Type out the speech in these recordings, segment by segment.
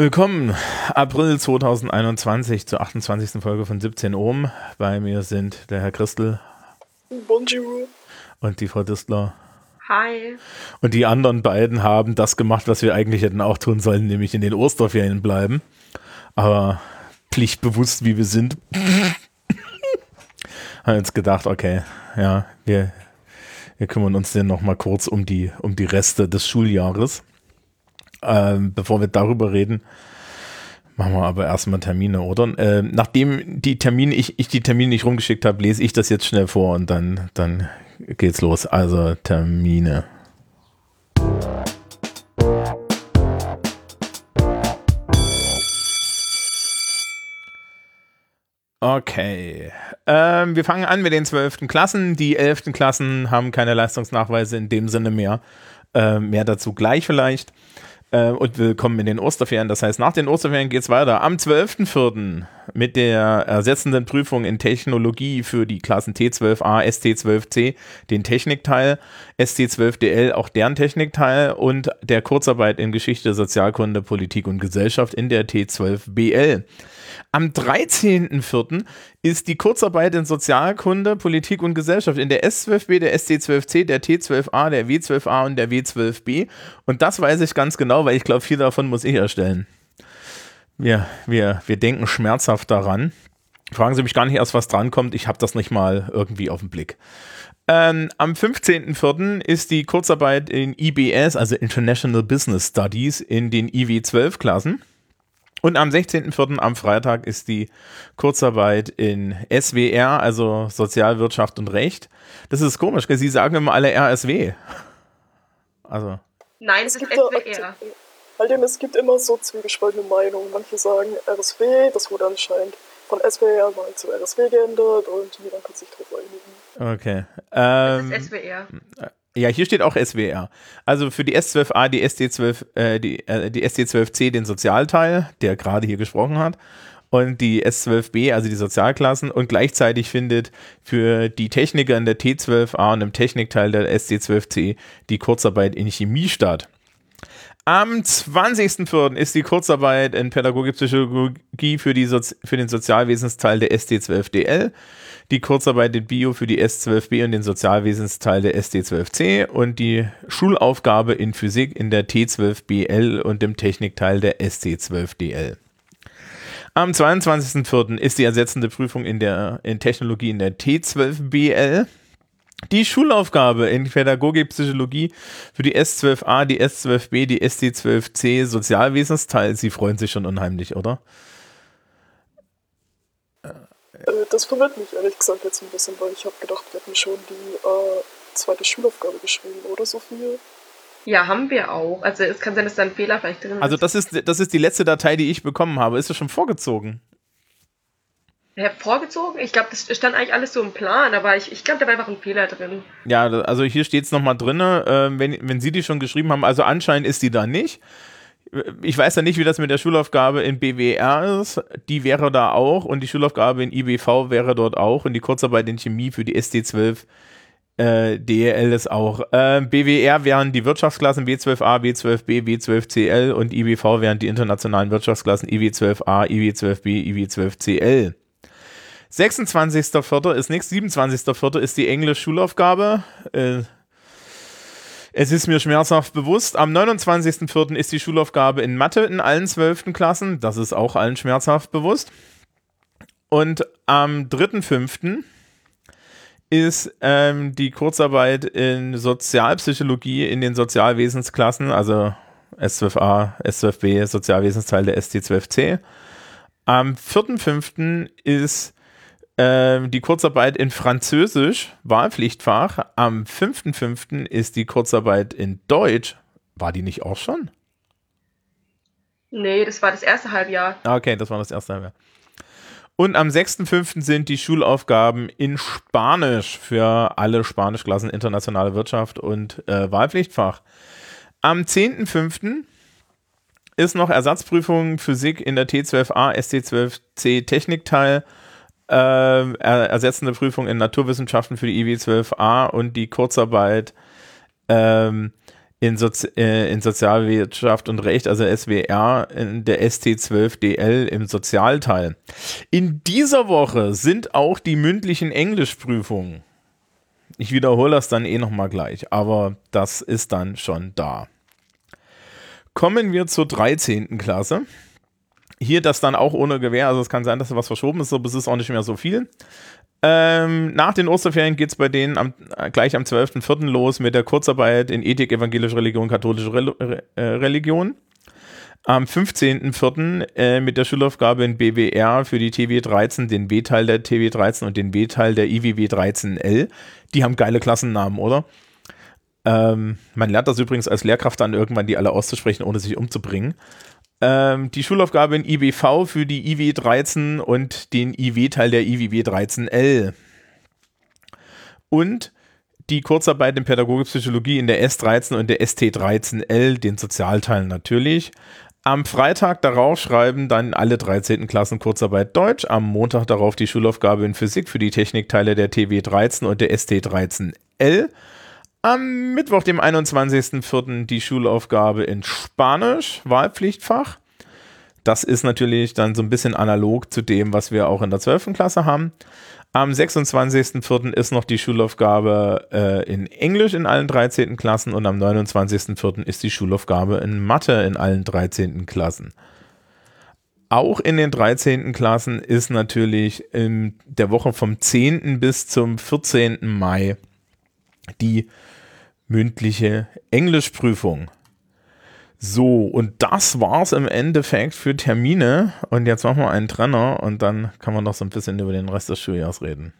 Willkommen, April 2021 zur 28. Folge von 17 Ohm. Bei mir sind der Herr Christel. Bonjour. Und die Frau Distler. Hi. Und die anderen beiden haben das gemacht, was wir eigentlich hätten auch tun sollen, nämlich in den Osterferien bleiben. Aber pflichtbewusst, wie wir sind, haben uns gedacht, okay, ja, wir, wir kümmern uns denn noch mal kurz um die, um die Reste des Schuljahres. Ähm, bevor wir darüber reden, machen wir aber erstmal Termine, oder? Äh, nachdem die Termine, ich, ich die Termine nicht rumgeschickt habe, lese ich das jetzt schnell vor und dann, dann geht's los. Also Termine. Okay. Ähm, wir fangen an mit den zwölften Klassen. Die elften Klassen haben keine Leistungsnachweise in dem Sinne mehr. Äh, mehr dazu gleich vielleicht. Äh, und willkommen in den Osterferien. Das heißt, nach den Osterferien geht es weiter. Am 12.04. mit der ersetzenden Prüfung in Technologie für die Klassen T12a, ST12c, den Technikteil, ST12dl, auch deren Technikteil und der Kurzarbeit in Geschichte, Sozialkunde, Politik und Gesellschaft in der T12bl. Am 13.04. ist die Kurzarbeit in Sozialkunde, Politik und Gesellschaft in der S12b, der SC12c, der T12a, der W12a und der W12b. Und das weiß ich ganz genau, weil ich glaube, viel davon muss ich erstellen. Wir, wir, wir denken schmerzhaft daran. Fragen Sie mich gar nicht erst, was drankommt. Ich habe das nicht mal irgendwie auf den Blick. Ähm, am 15.04. ist die Kurzarbeit in IBS, also International Business Studies, in den IW12-Klassen. Und am 16.04. am Freitag ist die Kurzarbeit in SWR, also Sozialwirtschaft und Recht. Das ist komisch, Sie sagen immer alle RSW. Also. Nein, es, es ist SWR. Halt, es gibt immer so zwiegespaltene Meinungen. Manche sagen RSW, das wurde anscheinend von SWR mal zu RSW geändert und jeder kann sich drauf einigen. Okay. Ähm, das ist SWR. Ja, hier steht auch SWR. Also für die S12a, die SD12, äh, die, äh, die SD12c den Sozialteil, der gerade hier gesprochen hat, und die S12b, also die Sozialklassen, und gleichzeitig findet für die Techniker in der T12a und im Technikteil der SD12c die Kurzarbeit in Chemie statt. Am 20.04. ist die Kurzarbeit in Pädagogik Psychologie für, die Sozi für den Sozialwesensteil der SD12DL die Kurzarbeit in Bio für die S12b und den Sozialwesensteil der SD12c und die Schulaufgabe in Physik in der T12bl und dem Technikteil der SC12dl. Am 22.04. ist die ersetzende Prüfung in der in Technologie in der T12bl. Die Schulaufgabe in Pädagogik Psychologie für die S12a, die S12b, die SC12c Sozialwesensteil. Sie freuen sich schon unheimlich, oder? Äh, das verwirrt mich ehrlich gesagt jetzt ein bisschen, weil ich habe gedacht, wir hätten schon die äh, zweite Schulaufgabe geschrieben, oder Sophie? Ja, haben wir auch. Also es kann sein, dass da ein Fehler vielleicht drin ist. Also das ist, das ist die letzte Datei, die ich bekommen habe. Ist das schon vorgezogen? Ja, vorgezogen? Ich glaube, das stand eigentlich alles so im Plan, aber ich, ich glaube, da war einfach ein Fehler drin. Ja, also hier steht es nochmal drin, äh, wenn, wenn Sie die schon geschrieben haben. Also anscheinend ist die da nicht ich weiß ja nicht, wie das mit der Schulaufgabe in BWR ist. Die wäre da auch und die Schulaufgabe in IBV wäre dort auch und die Kurzarbeit in Chemie für die SD12 äh, DEL ist auch. Äh, BWR wären die Wirtschaftsklassen W12a, W12b, W12cl und IBV wären die internationalen Wirtschaftsklassen IW12a, IW12b, IW12cl. 26.04. ist nichts, 27.04. ist die Englisch-Schulaufgabe. Äh, es ist mir schmerzhaft bewusst. Am 29.04. ist die Schulaufgabe in Mathe in allen zwölften Klassen. Das ist auch allen schmerzhaft bewusst. Und am 3.05. ist ähm, die Kurzarbeit in Sozialpsychologie in den Sozialwesensklassen, also S12a, S12b, Sozialwesensteil der ST12c. Am 4.05. ist die Kurzarbeit in Französisch, Wahlpflichtfach. Am 5.5. ist die Kurzarbeit in Deutsch. War die nicht auch schon? Nee, das war das erste Halbjahr. Ah, okay, das war das erste Halbjahr. Und am 6.5. sind die Schulaufgaben in Spanisch für alle Spanischklassen internationale Wirtschaft und äh, Wahlpflichtfach. Am 10.5. ist noch Ersatzprüfung Physik in der T12a, ST12c Technikteil äh, ersetzende Prüfung in Naturwissenschaften für die IW12a und die Kurzarbeit ähm, in, Sozi äh, in Sozialwirtschaft und Recht, also SWR, in der ST12DL im Sozialteil. In dieser Woche sind auch die mündlichen Englischprüfungen. Ich wiederhole das dann eh nochmal gleich, aber das ist dann schon da. Kommen wir zur 13. Klasse. Hier das dann auch ohne Gewehr, also es kann sein, dass da was verschoben ist, aber es ist auch nicht mehr so viel. Ähm, nach den Osterferien geht es bei denen am, äh, gleich am 12.04. los mit der Kurzarbeit in Ethik, evangelische Religion, katholische Re äh, Religion. Am 15.04. Äh, mit der Schulaufgabe in BWR für die TW 13, den B-Teil der TW 13 und den B-Teil der IWW 13L. Die haben geile Klassennamen, oder? Ähm, man lernt das übrigens als Lehrkraft dann irgendwann, die alle auszusprechen, ohne sich umzubringen. Ähm, die Schulaufgabe in IWV für die IW 13 und den IW-Teil der IWW 13L. Und die Kurzarbeit in Pädagogik Psychologie in der S13 und der ST13L, den Sozialteil natürlich. Am Freitag darauf schreiben dann alle 13. Klassen Kurzarbeit Deutsch. Am Montag darauf die Schulaufgabe in Physik für die Technikteile der TW13 und der ST13L. Am Mittwoch, dem 21.04. die Schulaufgabe in Spanisch, Wahlpflichtfach. Das ist natürlich dann so ein bisschen analog zu dem, was wir auch in der 12. Klasse haben. Am 26.04. ist noch die Schulaufgabe äh, in Englisch in allen 13. Klassen und am 29.04. ist die Schulaufgabe in Mathe in allen 13. Klassen. Auch in den 13. Klassen ist natürlich in der Woche vom 10. bis zum 14. Mai die mündliche Englischprüfung. So, und das war's im Endeffekt für Termine. Und jetzt machen wir einen Trenner und dann kann man noch so ein bisschen über den Rest des Schuljahres reden.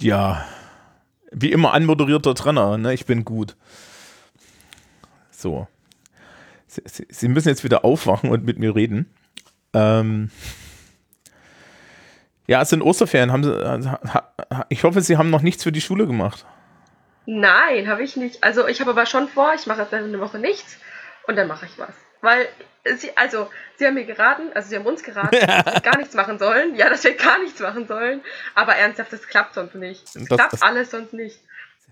Ja, wie immer anmoderierter Trenner, ne? Ich bin gut. So. Sie, Sie, müssen jetzt wieder aufwachen und mit mir reden. Ähm, ja, es sind Osterferien. Haben Sie, ich hoffe, Sie haben noch nichts für die Schule gemacht. Nein, habe ich nicht. Also ich habe aber schon vor, ich mache jetzt eine Woche nichts und dann mache ich was. Weil sie, also, sie haben mir geraten, also sie haben uns geraten, dass wir gar nichts machen sollen. Ja, dass wir gar nichts machen sollen. Aber ernsthaft, das klappt sonst nicht. Es klappt das alles sonst nicht.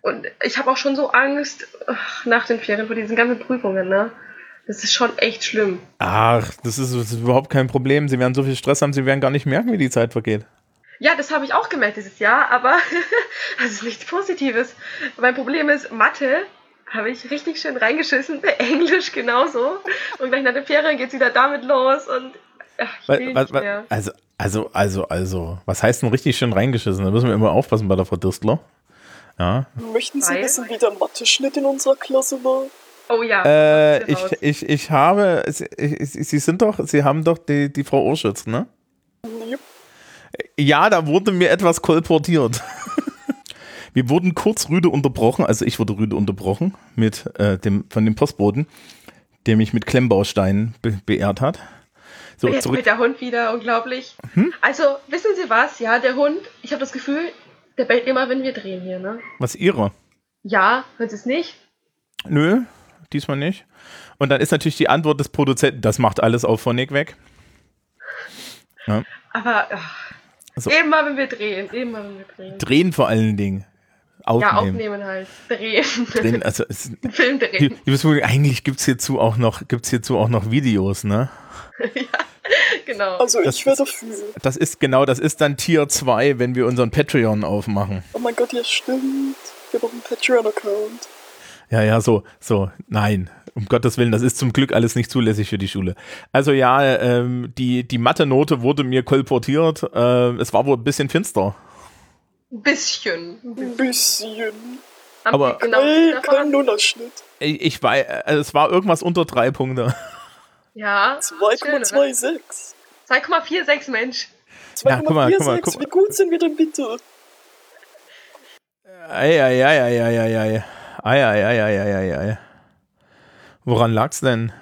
Und ich habe auch schon so Angst ach, nach den Ferien vor diesen ganzen Prüfungen, ne? Das ist schon echt schlimm. Ach, das ist, das ist, überhaupt kein Problem. Sie werden so viel Stress haben, sie werden gar nicht merken, wie die Zeit vergeht. Ja, das habe ich auch gemerkt dieses Jahr, aber das ist nichts Positives. Mein Problem ist, Mathe habe ich richtig schön reingeschissen, Englisch genauso. Und gleich nach den Ferien geht es wieder damit los und ach, ich will was, nicht mehr. Also, also, also, also, was heißt denn richtig schön reingeschissen? Da müssen wir immer aufpassen bei der Frau Dirstler. Ja. Möchten Sie wissen, wie der Mathe-Schnitt in unserer Klasse war? Oh ja. Äh, ich, ich, ich habe, Sie, Sie sind doch, Sie haben doch die, die Frau Urschütz, ne? Yep. Ja, da wurde mir etwas kolportiert. Wir wurden kurz rüde unterbrochen, also ich wurde rüde unterbrochen mit äh, dem, von dem Postboten, der mich mit Klemmbausteinen be beehrt hat. So, Jetzt zurück. der Hund wieder, unglaublich. Hm? Also, wissen Sie was? Ja, der Hund, ich habe das Gefühl, der bellt immer, wenn wir drehen hier, ne? Was, Ihre? Ja, hört es nicht? Nö, diesmal nicht. Und dann ist natürlich die Antwort des Produzenten, das macht alles auf Phonic weg. Ja. Aber ach, so. immer wenn wir drehen, immer wenn wir drehen. Drehen vor allen Dingen. Aufnehmen. Ja, aufnehmen halt. Drehen. drehen also es, Film drehen. Die, die, eigentlich gibt es hierzu auch noch, gibt's hierzu auch noch Videos, ne? ja, genau. Also das, ich wäre dafür. Das ist genau, das ist dann Tier 2, wenn wir unseren Patreon aufmachen. Oh mein Gott, ja stimmt. Wir haben einen Patreon-Account. Ja, ja, so, so, nein, um Gottes Willen, das ist zum Glück alles nicht zulässig für die Schule. Also ja, ähm, die, die Mathe-Note wurde mir kolportiert. Äh, es war wohl ein bisschen finster. Bisschen. Ein bisschen. Aber genau kein, kein Nullerschnitt. Ich, ich weiß, also es war irgendwas unter drei Punkte. Ja. 2,26. 2,46 Mensch. 2,46, ja, wie gut sind wir denn bitte? Eieieiei. Eieieiei. Woran lag's denn?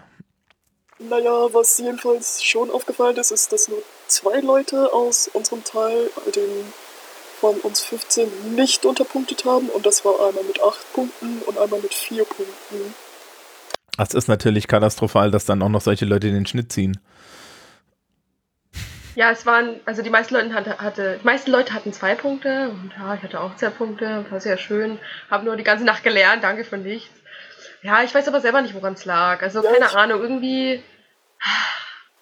Naja, was jedenfalls schon aufgefallen ist, ist, dass nur zwei Leute aus unserem Teil, den von uns 15, nicht unterpunktet haben. Und das war einmal mit 8 Punkten und einmal mit 4 Punkten. Das ist natürlich katastrophal, dass dann auch noch solche Leute den Schnitt ziehen. Ja, es waren, also die meisten Leute hatte, hatte, die meisten Leute hatten zwei Punkte und ja, ich hatte auch zwei Punkte, war sehr schön. Habe nur die ganze Nacht gelernt, danke für nichts. Ja, ich weiß aber selber nicht, woran es lag. Also Ja, keine Ahnung, irgendwie.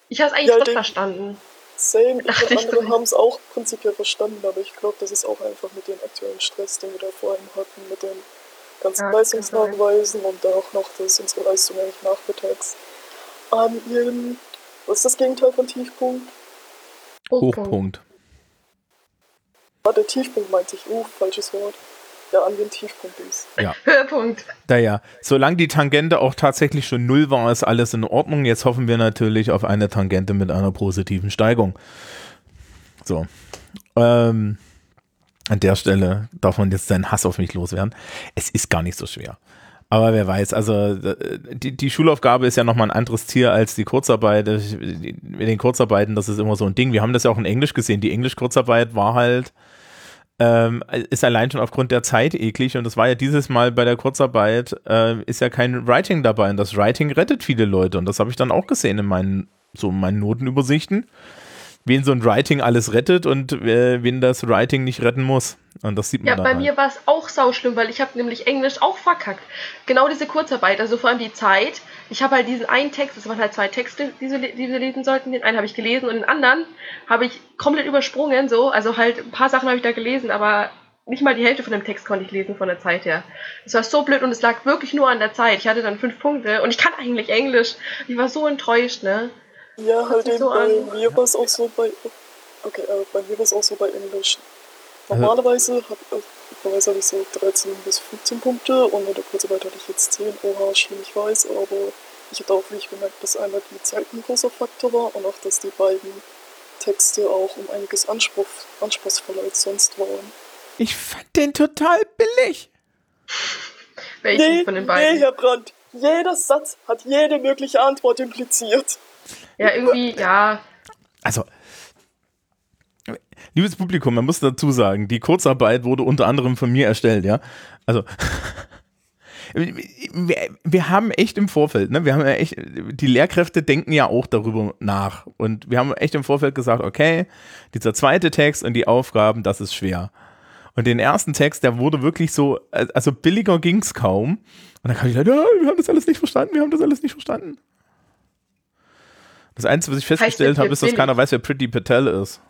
Ich habe es eigentlich Ja, doch den- verstanden. Same, Dachte ich anderen so. haben es auch prinzipiell verstanden, aber ich glaube, das ist auch einfach mit dem aktuellen Stress, den wir da vorhin hatten, mit den ganzen Ja, Leistungsnachweisen und dann auch noch, dass unsere Leistung eigentlich nachmittags an ihrem, was ist das Gegenteil von Tiefpunkt? Hochpunkt. Ah, der Tiefpunkt meinte ich, uh, falsches Wort. Ja, an den Tiefpunkt ist. Höhepunkt. Naja, solange die Tangente auch tatsächlich schon null war, ist alles in Ordnung. Jetzt hoffen wir natürlich auf eine Tangente mit einer positiven Steigung. So. Ähm, an der Stelle darf man jetzt seinen Hass auf mich loswerden. Es ist gar nicht so schwer. Aber wer weiß, also äh, die, die Schulaufgabe ist ja nochmal ein anderes Tier als die Kurzarbeit. Mit den Kurzarbeiten, das ist immer so ein Ding. Wir haben das ja auch in Englisch gesehen. Die Englisch-Kurzarbeit war halt, ähm, ist allein schon aufgrund der Zeit eklig. Und das war ja dieses Mal bei der Kurzarbeit, äh, ist ja kein Writing dabei. Und das Writing rettet viele Leute. Und das habe ich dann auch gesehen in meinen, so in meinen Notenübersichten. Wen so ein Writing alles rettet und äh, wen das Writing nicht retten muss. Und das sieht man Ja, bei halt. mir war es auch sauschlimm, weil ich habe nämlich Englisch auch verkackt. Genau diese Kurzarbeit, also vor allem die Zeit. Ich habe halt diesen einen Text, es waren halt zwei Texte, die, sie, die wir lesen sollten. Den einen habe ich gelesen und den anderen habe ich komplett übersprungen. So, also halt ein paar Sachen habe ich da gelesen, aber nicht mal die Hälfte von dem Text konnte ich lesen von der Zeit her. Es war so blöd und es lag wirklich nur an der Zeit. Ich hatte dann fünf Punkte und ich kann eigentlich Englisch. Ich war so enttäuscht, ne? Ja, halt eben so bei an. mir war es auch so bei. Okay, äh, bei mir war es auch so bei Englisch. Also- Normalerweise habe normalerweise hab ich so 13 bis 15 Punkte und in der Kurzarbeit hatte ich jetzt 10. Oha, schlimm, ich weiß, aber ich hatte auch wirklich gemerkt, dass einmal die Zeit ein großer Faktor war und auch, dass die beiden Texte auch um einiges Anspruch, anspruchsvoller als sonst waren. Ich fand den total billig. Welchen von den nee, beiden? Herr Brandt, jeder Satz hat jede mögliche Antwort impliziert. Ja, irgendwie, ja. Also, liebes Publikum, man muss dazu sagen, die Kurzarbeit wurde unter anderem von mir erstellt, ja. Also, wir, wir haben echt im Vorfeld, ne, wir haben ja echt, die Lehrkräfte denken ja auch darüber nach. Und wir haben echt im Vorfeld gesagt, okay, dieser zweite Text und die Aufgaben, das ist schwer. Und den ersten Text, der wurde wirklich so, also billiger ging's kaum. Und dann kam ich ja, wir haben das alles nicht verstanden, wir haben das alles nicht verstanden. Das Einzige, was ich festgestellt habe, ist, dass keiner weiß, wer Pretty Patel ist.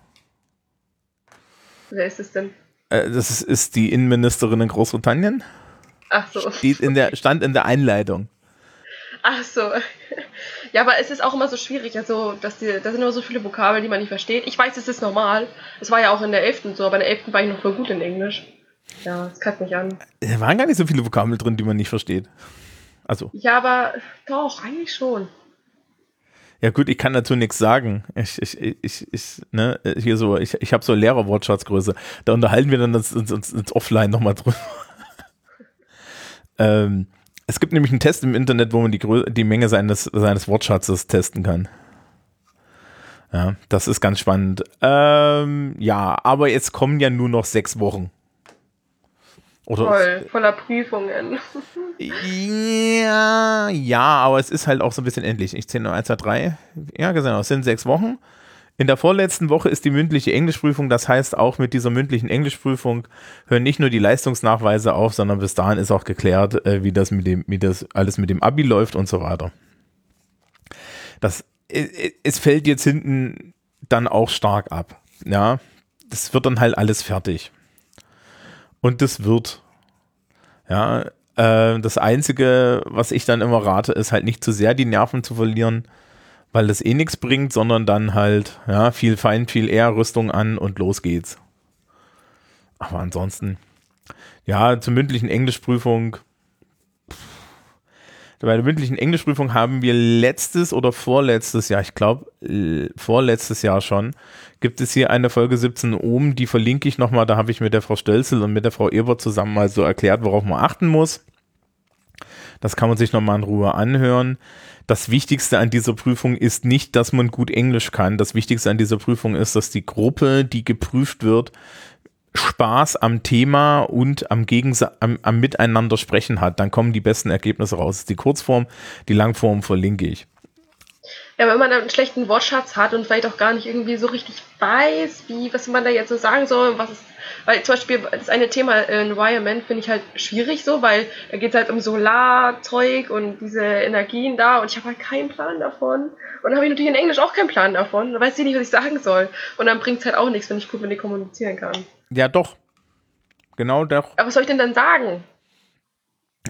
Wer ist es denn? Äh, das ist, ist die Innenministerin in Großbritannien. Ach so. Steht in der, stand in der Einleitung. Ach so. Ja, aber es ist auch immer so schwierig. Also, dass die, da sind immer so viele Vokabeln, die man nicht versteht. Ich weiß, es ist normal. Es war ja auch in der 11. so, aber in der 11. war ich noch voll gut in Englisch. Ja, das kackt mich an. Da waren gar nicht so viele Vokabeln drin, die man nicht versteht. Also, Ja, aber doch, eigentlich schon. Ja gut, ich kann dazu nichts sagen. Ich, ich, ich, ich ne, hier so, ich, ich habe so Lehrerwortschatzgröße. Da unterhalten wir dann uns, uns, uns, uns offline nochmal drüber. ähm, es gibt nämlich einen Test im Internet, wo man die, Grö die Menge seines, seines Wortschatzes testen kann. Ja, das ist ganz spannend. Ähm, ja, aber jetzt kommen ja nur noch sechs Wochen. Oder Voll, voller Prüfungen. Ja, ja, aber es ist halt auch so ein bisschen endlich. Ich zähle noch 1, 2, 3. Ja, genau, es sind sechs Wochen. In der vorletzten Woche ist die mündliche Englischprüfung. Das heißt, auch mit dieser mündlichen Englischprüfung hören nicht nur die Leistungsnachweise auf, sondern bis dahin ist auch geklärt, äh, wie das mit dem, wie das alles mit dem Abi läuft und so weiter. Das, es fällt jetzt hinten dann auch stark ab. Ja, das wird dann halt alles fertig. Und das wird. Ja, äh, das Einzige, was ich dann immer rate, ist halt nicht zu sehr die Nerven zu verlieren, weil das eh nichts bringt, sondern dann halt, ja, viel Feind, viel eher Rüstung an und los geht's. Aber ansonsten, ja, zur mündlichen Englischprüfung. Bei der mündlichen Englischprüfung haben wir letztes oder vorletztes Jahr, ich glaube vorletztes Jahr schon, gibt es hier eine Folge 17 oben, die verlinke ich nochmal, da habe ich mit der Frau Stölzel und mit der Frau Ebert zusammen mal so erklärt, worauf man achten muss. Das kann man sich nochmal in Ruhe anhören. Das Wichtigste an dieser Prüfung ist nicht, dass man gut Englisch kann. Das Wichtigste an dieser Prüfung ist, dass die Gruppe, die geprüft wird, Spaß am Thema und am, Gegensa am, am Miteinander sprechen hat. Dann kommen die besten Ergebnisse raus. Das ist die Kurzform, die Langform verlinke ich. Ja, wenn man einen schlechten Wortschatz hat und vielleicht auch gar nicht irgendwie so richtig weiß, wie, was man da jetzt so sagen soll, was ist, weil zum Beispiel das eine Thema äh, Environment finde ich halt schwierig so, weil da geht es halt um Solarzeug und diese Energien da und ich habe halt keinen Plan davon. Und dann habe ich natürlich in Englisch auch keinen Plan davon. Da weiß ich nicht, was ich sagen soll. Und dann bringt es halt auch nichts, wenn ich gut mit denen kommunizieren kann. Ja, doch. Genau doch. Aber was soll ich denn dann sagen?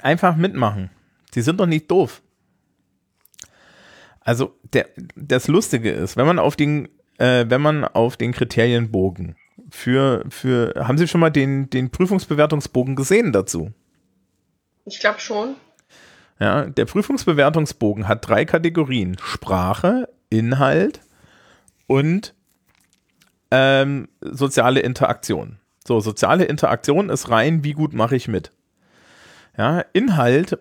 Einfach mitmachen. Sie sind doch nicht doof. Also der, das Lustige ist, wenn man auf den, äh, wenn man auf den Kriterienbogen für, für, haben Sie schon mal den, den Prüfungsbewertungsbogen gesehen dazu? Ich glaube schon. Ja, der Prüfungsbewertungsbogen hat drei Kategorien: Sprache, Inhalt und ähm, soziale Interaktion. So, soziale Interaktion ist rein, wie gut mache ich mit. Ja, Inhalt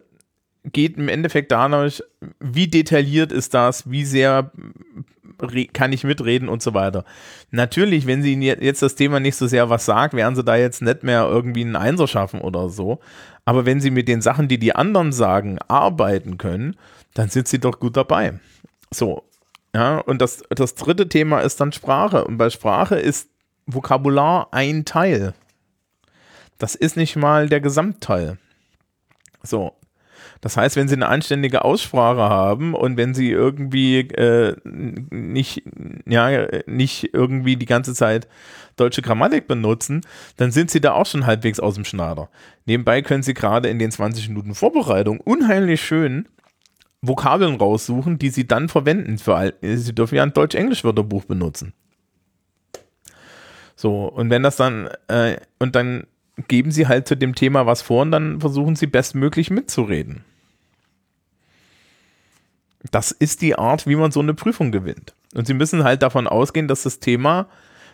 geht im Endeffekt dadurch, wie detailliert ist das, wie sehr kann ich mitreden und so weiter. Natürlich, wenn sie jetzt das Thema nicht so sehr was sagt, werden sie da jetzt nicht mehr irgendwie einen Einser schaffen oder so. Aber wenn sie mit den Sachen, die die anderen sagen, arbeiten können, dann sind sie doch gut dabei. So. Ja, und das, das dritte Thema ist dann Sprache. Und bei Sprache ist Vokabular ein Teil. Das ist nicht mal der Gesamtteil. So. Das heißt, wenn Sie eine anständige Aussprache haben und wenn Sie irgendwie äh, nicht, ja, nicht irgendwie die ganze Zeit deutsche Grammatik benutzen, dann sind Sie da auch schon halbwegs aus dem Schneider. Nebenbei können Sie gerade in den 20 Minuten Vorbereitung unheimlich schön Vokabeln raussuchen, die Sie dann verwenden. Für, Sie dürfen ja ein Deutsch-Englisch-Wörterbuch benutzen. So, und wenn das dann, äh, und dann geben sie halt zu dem Thema was vor und dann versuchen sie bestmöglich mitzureden. Das ist die Art, wie man so eine Prüfung gewinnt. Und sie müssen halt davon ausgehen, dass das Thema,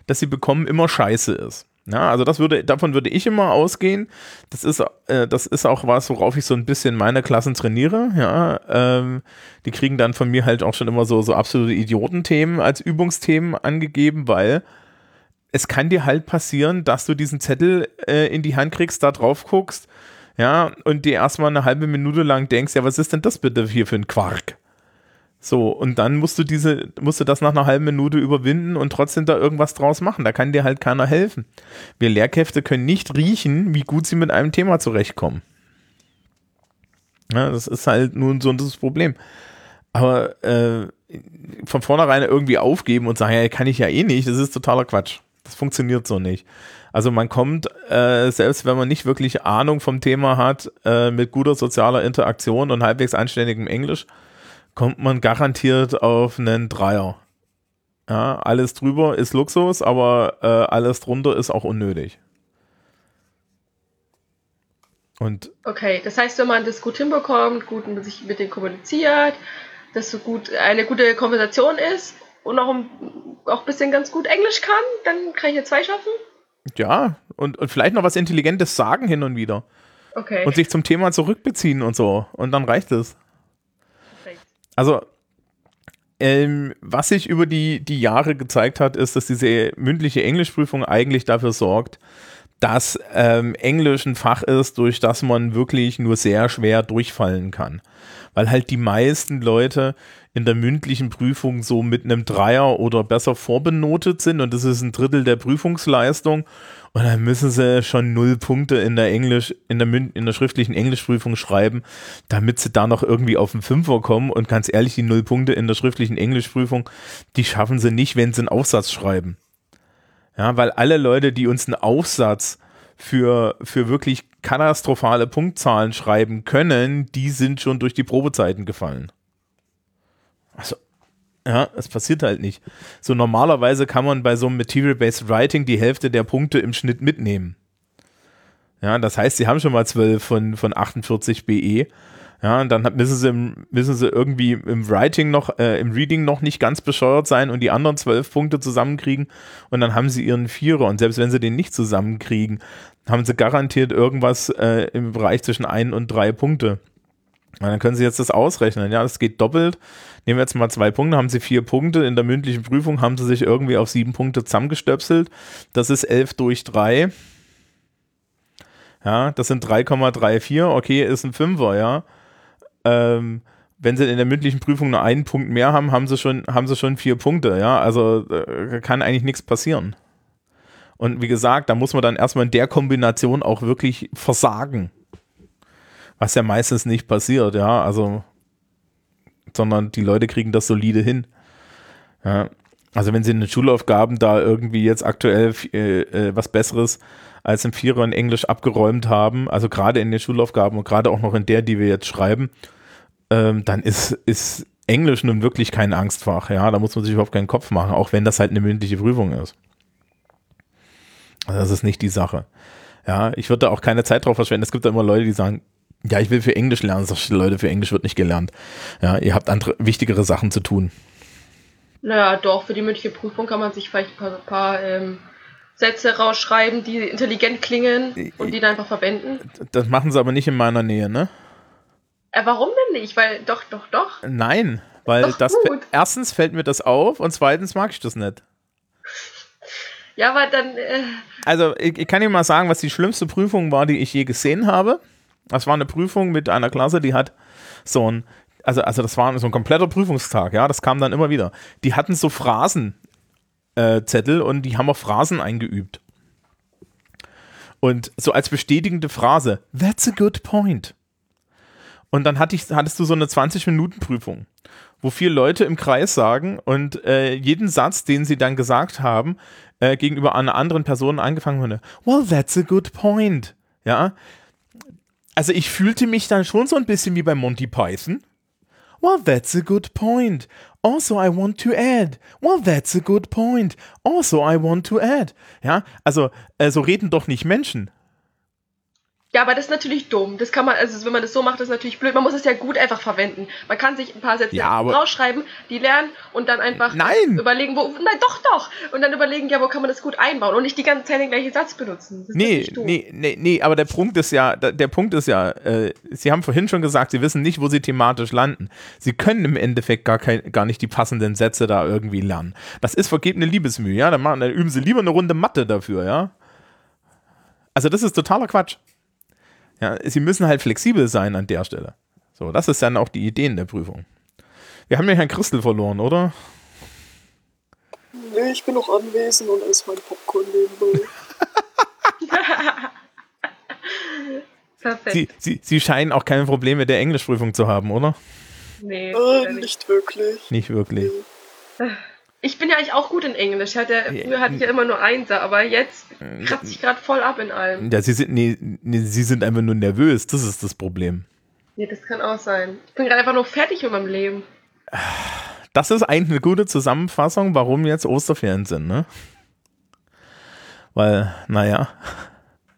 das sie bekommen, immer scheiße ist. Ja, also das würde, davon würde ich immer ausgehen. Das ist, äh, das ist auch was, worauf ich so ein bisschen meine Klassen trainiere. Ja, ähm, die kriegen dann von mir halt auch schon immer so, so absolute Idiotenthemen als Übungsthemen angegeben, weil es kann dir halt passieren, dass du diesen Zettel äh, in die Hand kriegst, da drauf guckst, ja, und dir erstmal eine halbe Minute lang denkst, ja, was ist denn das bitte hier für ein Quark? So, und dann musst du diese, musst du das nach einer halben Minute überwinden und trotzdem da irgendwas draus machen. Da kann dir halt keiner helfen. Wir Lehrkräfte können nicht riechen, wie gut sie mit einem Thema zurechtkommen. Ja, das ist halt nun so das Problem. Aber äh, von vornherein irgendwie aufgeben und sagen, ja, kann ich ja eh nicht, das ist totaler Quatsch. Das funktioniert so nicht. Also man kommt, äh, selbst wenn man nicht wirklich Ahnung vom Thema hat, äh, mit guter sozialer Interaktion und halbwegs anständigem Englisch, kommt man garantiert auf einen Dreier. Ja, alles drüber ist Luxus, aber äh, alles drunter ist auch unnötig. Und okay, das heißt, wenn man das gut hinbekommt, gut mit sich mit denen kommuniziert, dass so gut eine gute Konversation ist und auch ein, auch ein bisschen ganz gut Englisch kann, dann kann ich hier zwei schaffen. Ja, und, und vielleicht noch was Intelligentes sagen hin und wieder. Okay. Und sich zum Thema zurückbeziehen und so. Und dann reicht es. Also, ähm, was sich über die, die Jahre gezeigt hat, ist, dass diese mündliche Englischprüfung eigentlich dafür sorgt, dass ähm, Englisch ein Fach ist, durch das man wirklich nur sehr schwer durchfallen kann. Weil halt die meisten Leute in der mündlichen Prüfung so mit einem Dreier oder besser vorbenotet sind und das ist ein Drittel der Prüfungsleistung und dann müssen sie schon null Punkte in der Englisch, in der, in der schriftlichen Englischprüfung schreiben, damit sie da noch irgendwie auf den Fünfer kommen und ganz ehrlich, die null Punkte in der schriftlichen Englischprüfung, die schaffen sie nicht, wenn sie einen Aufsatz schreiben. Ja, weil alle Leute, die uns einen Aufsatz für, für wirklich katastrophale Punktzahlen schreiben können, die sind schon durch die Probezeiten gefallen. Also, ja, es passiert halt nicht. So normalerweise kann man bei so einem Material-Based Writing die Hälfte der Punkte im Schnitt mitnehmen. Ja, das heißt, sie haben schon mal 12 von, von 48 BE. Ja, dann müssen sie, müssen sie irgendwie im Writing noch, äh, im Reading noch nicht ganz bescheuert sein und die anderen zwölf Punkte zusammenkriegen und dann haben sie ihren Vierer. Und selbst wenn sie den nicht zusammenkriegen, haben sie garantiert irgendwas äh, im Bereich zwischen ein und drei Punkte. Und dann können Sie jetzt das ausrechnen. Ja, das geht doppelt. Nehmen wir jetzt mal zwei Punkte, haben Sie vier Punkte. In der mündlichen Prüfung haben Sie sich irgendwie auf sieben Punkte zusammengestöpselt. Das ist elf durch drei. Ja, das sind 3,34. Okay, ist ein Fünfer, ja. Ähm, wenn sie in der mündlichen Prüfung nur einen Punkt mehr haben, haben sie schon, haben sie schon vier Punkte, ja. Also äh, kann eigentlich nichts passieren. Und wie gesagt, da muss man dann erstmal in der Kombination auch wirklich versagen. Was ja meistens nicht passiert, ja. Also, sondern die Leute kriegen das solide hin. Ja. Also wenn sie in den Schulaufgaben da irgendwie jetzt aktuell äh, äh, was Besseres als im Vierer in Englisch abgeräumt haben, also gerade in den Schulaufgaben und gerade auch noch in der, die wir jetzt schreiben, ähm, dann ist, ist Englisch nun wirklich kein Angstfach. Ja, da muss man sich überhaupt keinen Kopf machen, auch wenn das halt eine mündliche Prüfung ist. Also das ist nicht die Sache. Ja, ich würde da auch keine Zeit drauf verschwenden. Es gibt da immer Leute, die sagen, ja, ich will für Englisch lernen. Sag ich, Leute, für Englisch wird nicht gelernt. Ja, ihr habt andere wichtigere Sachen zu tun. Naja, doch, für die mündliche Prüfung kann man sich vielleicht ein paar, paar ähm, Sätze rausschreiben, die intelligent klingen und die dann einfach verwenden. Das machen sie aber nicht in meiner Nähe, ne? Äh, warum denn nicht? Weil, doch, doch, doch. Nein, weil Doch das gut. erstens fällt mir das auf und zweitens mag ich das nicht. Ja, aber dann, äh, Also, ich, ich kann Ihnen mal sagen, was die schlimmste Prüfung war, die ich je gesehen habe. Das war eine Prüfung mit einer Klasse, die hat so ein, also, also das war so ein kompletter Prüfungstag, ja, das kam dann immer wieder. Die hatten so Phrasenzettel äh, und die haben auch Phrasen eingeübt. Und so als bestätigende Phrase, that's a good point. Und dann hatte ich, hattest du so eine 20-Minuten-Prüfung, wo vier Leute im Kreis sagen und äh, jeden Satz, den sie dann gesagt haben, äh, gegenüber einer anderen Person angefangen wurde. Well, that's a good point. Ja. Also ich fühlte mich dann schon so ein bisschen wie bei Monty Python. Well, that's a good point. Also, I want to add. Well, that's a good point. Also, I want to add. Ja, also, äh, so reden doch nicht Menschen. Ja, aber das ist natürlich dumm. Das kann man, also wenn man das so macht, ist natürlich blöd. Man muss es ja gut einfach verwenden. Man kann sich ein paar Sätze Ja, rausschreiben, die lernen und dann einfach Nein! überlegen, wo, nein, doch, doch. Und dann überlegen, ja, wo kann man das gut einbauen und nicht die ganze Zeit den gleichen Satz benutzen. Das Nee, nee, nee, nee, aber der Punkt ist ja, der, der Punkt ist ja, äh, Sie haben vorhin schon gesagt, Sie wissen nicht, wo Sie thematisch landen. Sie können im Endeffekt gar, kein, gar nicht die passenden Sätze da irgendwie lernen. Das ist vergebene Liebesmühe, ja. Dann, machen, dann üben Sie lieber eine Runde Mathe dafür, ja. Also das ist totaler Quatsch. Ja, Sie müssen halt flexibel sein an der Stelle. So, das ist dann auch die Idee in der Prüfung. Wir haben ja Herrn Christel verloren, oder? Nee, ich bin noch anwesend und esse mein Popcorn nebenbei. Perfekt. Sie, Sie, Sie scheinen auch keine Probleme der Englischprüfung zu haben, oder? nee, Äh, nicht. nicht wirklich. Nicht wirklich. Ich bin ja eigentlich auch gut in Englisch. Ja, früher hatte ich ja immer nur Einser, aber jetzt kratze ich gerade voll ab in allem. Ja, sie sind, nee, nee, sie sind einfach nur nervös, das ist das Problem. Nee, das kann auch sein. Ich bin gerade einfach nur fertig mit meinem Leben. Das ist eigentlich eine gute Zusammenfassung, warum jetzt Osterferien sind, ne? Weil, naja,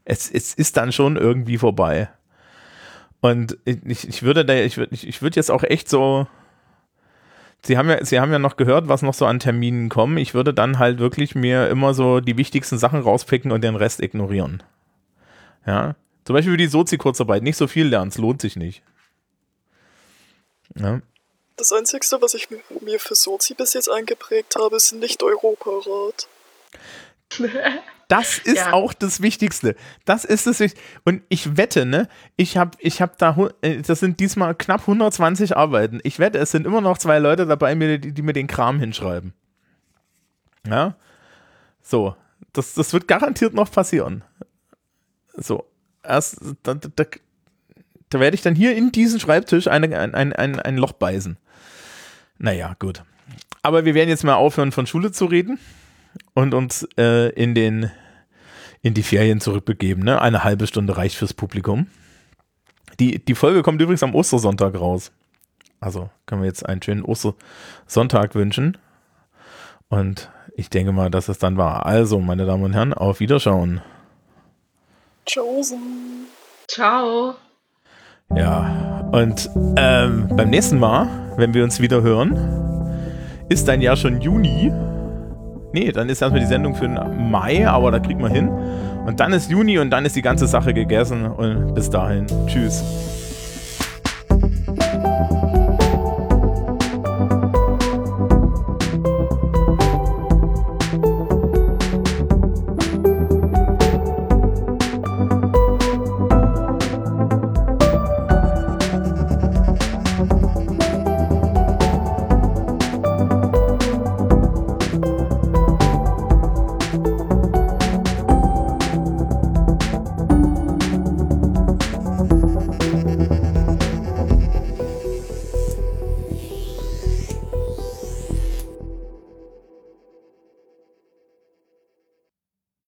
es, es ist dann schon irgendwie vorbei. Und ich, ich würde da, ich würde, ich, ich würde jetzt auch echt so, Sie haben ja, Sie haben ja noch gehört, was noch so an Terminen kommen. Ich würde dann halt wirklich mir immer so die wichtigsten Sachen rauspicken und den Rest ignorieren. Ja. Zum Beispiel wie die Sozi-Kurzarbeit. Nicht so viel lernen, es lohnt sich nicht. Ja. Das Einzige, was ich mir- mir für Sozi bis jetzt eingeprägt habe, ist nicht Europarat. Das ist Ja. auch das Wichtigste. Das ist das Wichtigste. Und ich wette, ne, ich habe ich hab da, äh, das sind diesmal knapp 120 Arbeiten. Ich wette, es sind immer noch zwei Leute dabei, die, die mir den Kram hinschreiben. Ja. So. Das, das wird garantiert noch passieren. So. Erst, da, da, da, werde ich dann hier in diesen Schreibtisch eine, ein, ein, ein, ein Loch beißen. Naja, gut. Aber wir werden jetzt mal aufhören, von Schule zu reden und uns äh, in den in die Ferien zurückbegeben. Ne? Eine halbe Stunde reicht fürs Publikum. Die, die Folge kommt übrigens am Ostersonntag raus. Also können wir jetzt einen schönen Ostersonntag wünschen. Und ich denke mal, dass es dann war. Also, meine Damen und Herren, auf Wiederschauen. Chosen. Ciao. Ja, und ähm, beim nächsten Mal, wenn wir uns wieder hören, ist dann ja schon Juni. Nee, dann ist erstmal die Sendung für den Mai, aber da kriegt man hin. Und dann ist Juni und dann ist die ganze Sache gegessen. Und bis dahin, tschüss.